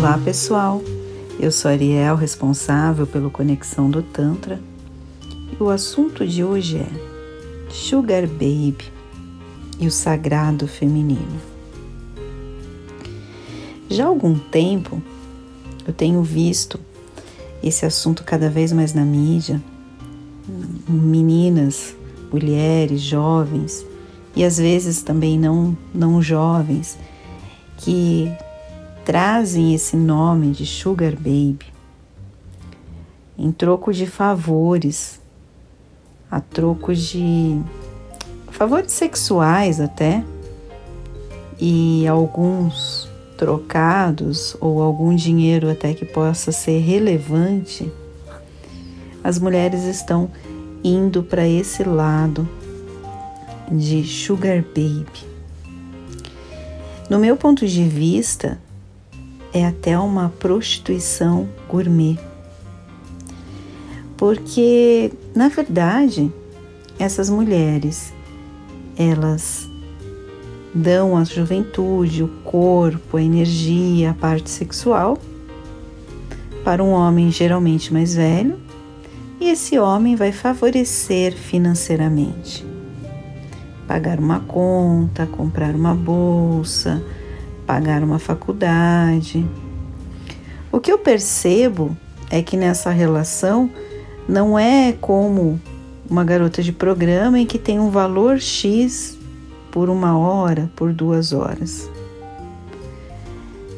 Olá pessoal, eu sou Ariel, responsável pelo Conexão do Tantra. E o assunto de hoje é Sugar Baby e o sagrado feminino. Já há algum tempo eu tenho visto esse assunto cada vez mais na mídia, meninas, mulheres, jovens e às vezes também não, não jovens que trazem esse nome de Sugar Baby em troco de favores, a troco de favores sexuais até, e alguns trocados ou algum dinheiro até que possa ser relevante, as mulheres estão indo para esse lado de Sugar Baby. No meu ponto de vista, é até uma prostituição gourmet. Porque, na verdade, essas mulheres, elas dão a juventude, o corpo, a energia, a parte sexual para um homem geralmente mais velho, e esse homem vai favorecer financeiramente. Pagar uma conta, comprar uma bolsa, pagar uma faculdade. O que eu percebo é que nessa relação não é como uma garota de programa em que tem um valor X por uma hora, por duas horas.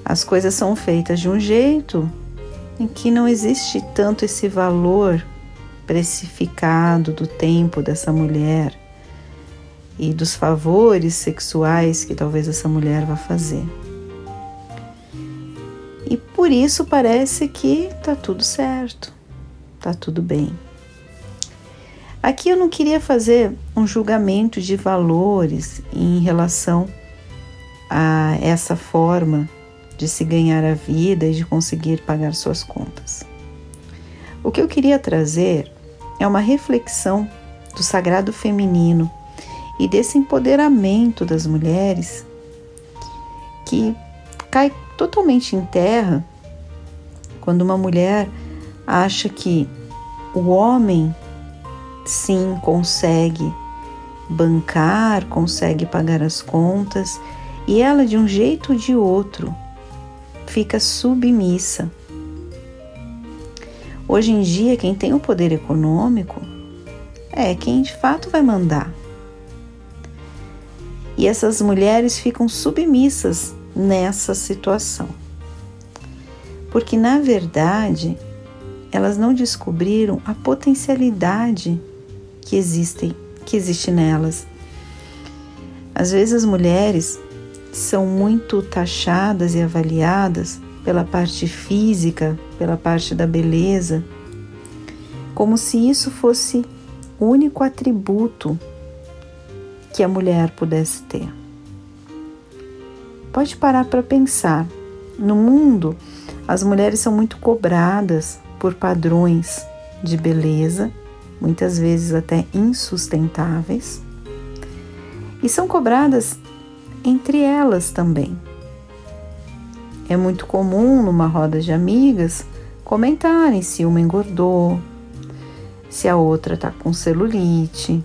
As coisas são feitas de um jeito em que não existe tanto esse valor precificado do tempo dessa mulher e dos favores sexuais que talvez essa mulher vá fazer. E por isso parece que tá tudo certo, tá tudo bem. Aqui eu não queria fazer um julgamento de valores em relação a essa forma de se ganhar a vida e de conseguir pagar suas contas. O que eu queria trazer é uma reflexão do sagrado feminino e desse empoderamento das mulheres que cai totalmente em terra quando uma mulher acha que o homem sim consegue bancar, consegue pagar as contas e ela de um jeito ou de outro fica submissa. Hoje em dia, quem tem o poder econômico é quem de fato vai mandar. E essas mulheres ficam submissas nessa situação. Porque, na verdade, elas não descobriram a potencialidade que existem, que existe nelas. Às vezes as mulheres são muito taxadas e avaliadas pela parte física, pela parte da beleza, como se isso fosse o único atributo que a mulher pudesse ter. Pode parar para pensar. No mundo, as mulheres são muito cobradas por padrões de beleza, muitas vezes até insustentáveis, e são cobradas entre elas também. É muito comum numa roda de amigas comentarem se uma engordou, se a outra está com celulite,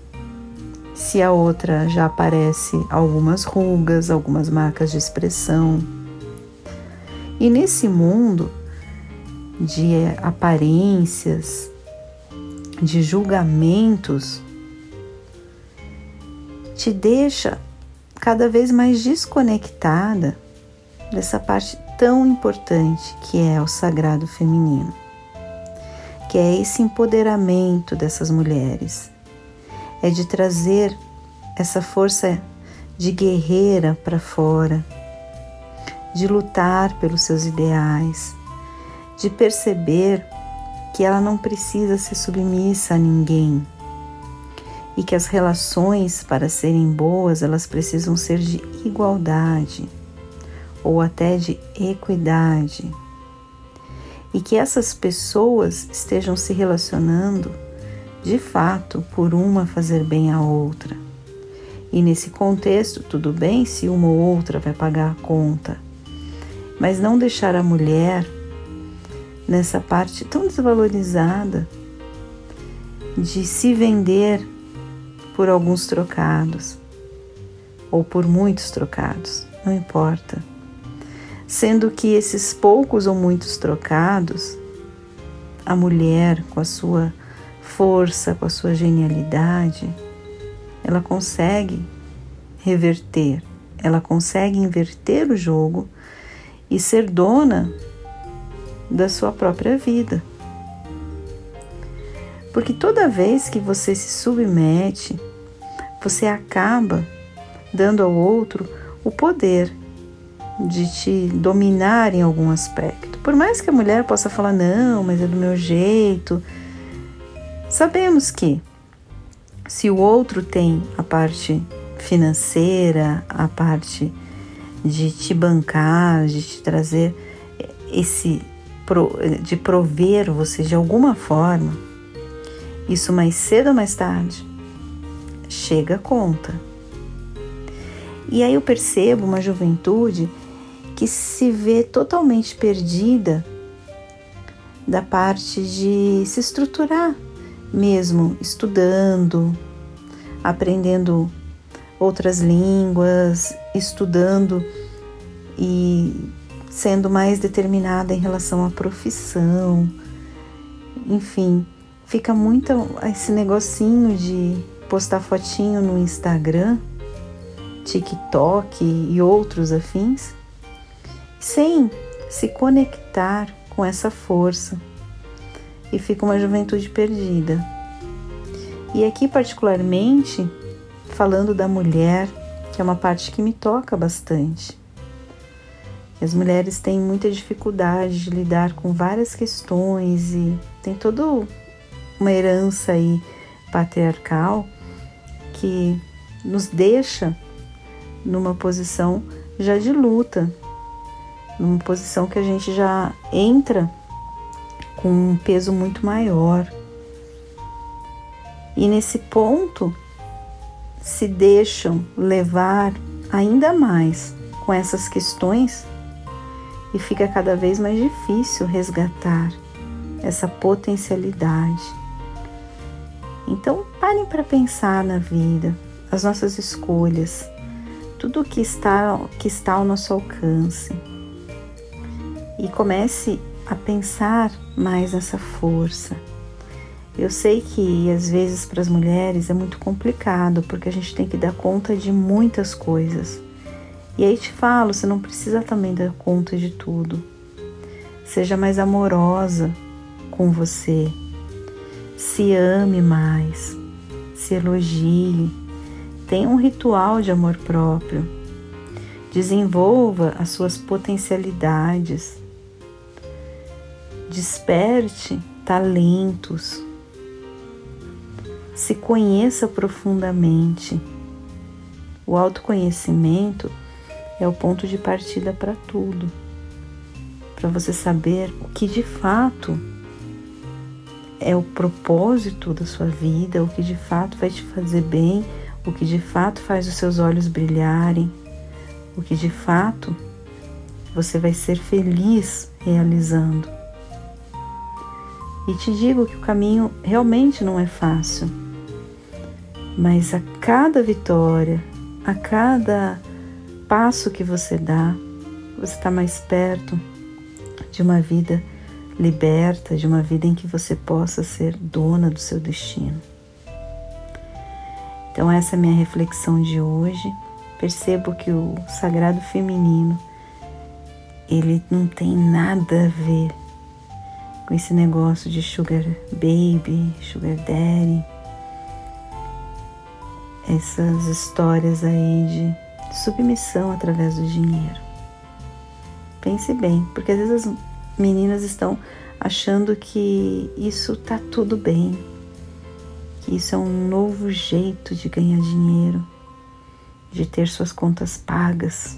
se a outra já aparece algumas rugas, algumas marcas de expressão. E nesse mundo de aparências, de julgamentos, te deixa cada vez mais desconectada dessa parte tão importante que é o sagrado feminino, que é esse empoderamento dessas mulheres é de trazer essa força de guerreira para fora, de lutar pelos seus ideais, de perceber que ela não precisa ser submissa a ninguém e que as relações para serem boas elas precisam ser de igualdade ou até de equidade e que essas pessoas estejam se relacionando de fato por uma fazer bem à outra. E nesse contexto, tudo bem se uma ou outra vai pagar a conta. mas não deixar a mulher nessa parte tão desvalorizada de se vender por alguns trocados ou por muitos trocados, não importa. Sendo que esses poucos ou muitos trocados, a mulher com a sua força, com a sua genialidade, ela consegue reverter, ela consegue inverter o jogo e ser dona da sua própria vida. Porque toda vez que você se submete, você acaba dando ao outro o poder de te dominar em algum aspecto. Por mais que a mulher possa falar, não, mas é do meu jeito, sabemos que se o outro tem a parte financeira, a parte de te bancar, de te trazer esse de prover você de alguma forma, isso mais cedo ou mais tarde chega a conta. E aí eu percebo uma juventude que se vê totalmente perdida da parte de se estruturar, mesmo estudando, aprendendo outras línguas, estudando e sendo mais determinada em relação à profissão. Enfim, fica muito esse negocinho de postar fotinho no Instagram, TikTok e outros afins, sem se conectar com essa força. E fica uma juventude perdida. E aqui, particularmente, falando da mulher, que é uma parte que me toca bastante. As mulheres têm muita dificuldade de lidar com várias questões e tem toda uma herança aí patriarcal que nos deixa numa posição já de luta, numa posição que a gente já entra com um peso muito maior. E nesse ponto se deixam levar ainda mais com essas questões e fica cada vez mais difícil resgatar essa potencialidade. Então, parem para pensar na vida, as nossas escolhas, tudo que está, que está ao nosso alcance. E comece a pensar mais nessa força. Eu sei que às vezes para as mulheres é muito complicado, porque a gente tem que dar conta de muitas coisas. E aí te falo, você não precisa também dar conta de tudo. Seja mais amorosa com você. Se ame mais. Se elogie. Tenha um ritual de amor próprio. Desenvolva as suas potencialidades. Desperte talentos. Se conheça profundamente. O autoconhecimento é o ponto de partida para tudo. Para você saber o que de fato é o propósito da sua vida, o que de fato vai te fazer bem, o que de fato faz os seus olhos brilharem, o que de fato você vai ser feliz realizando. E te digo que o caminho realmente não é fácil, mas a cada vitória, a cada passo que você dá, você está mais perto de uma vida liberta, de uma vida em que você possa ser dona do seu destino. Então, essa é a minha reflexão de hoje. Percebo que o sagrado feminino ele não tem nada a ver com esse negócio de sugar baby, sugar daddy, essas histórias aí de submissão através do dinheiro. Pense bem, porque às vezes as meninas estão achando que isso tá tudo bem, que isso é um novo jeito de ganhar dinheiro, de ter suas contas pagas.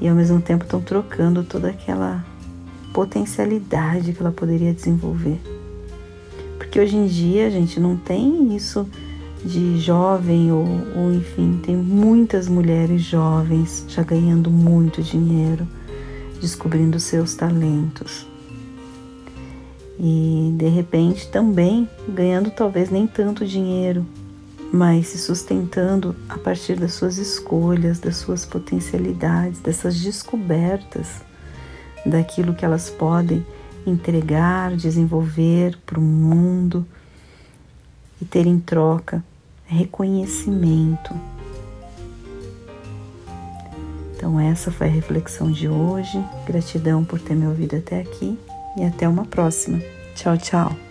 E ao mesmo tempo estão trocando toda aquela potencialidade que ela poderia desenvolver. Porque hoje em dia a gente não tem isso de jovem ou, ou enfim, tem muitas mulheres jovens já ganhando muito dinheiro, descobrindo seus talentos. E de repente também ganhando talvez nem tanto dinheiro, mas se sustentando a partir das suas escolhas, das suas potencialidades, dessas descobertas, daquilo que elas podem entregar, desenvolver para o mundo e ter em troca reconhecimento. Então, essa foi a reflexão de hoje. Gratidão por ter me ouvido até aqui e até uma próxima. Tchau, tchau.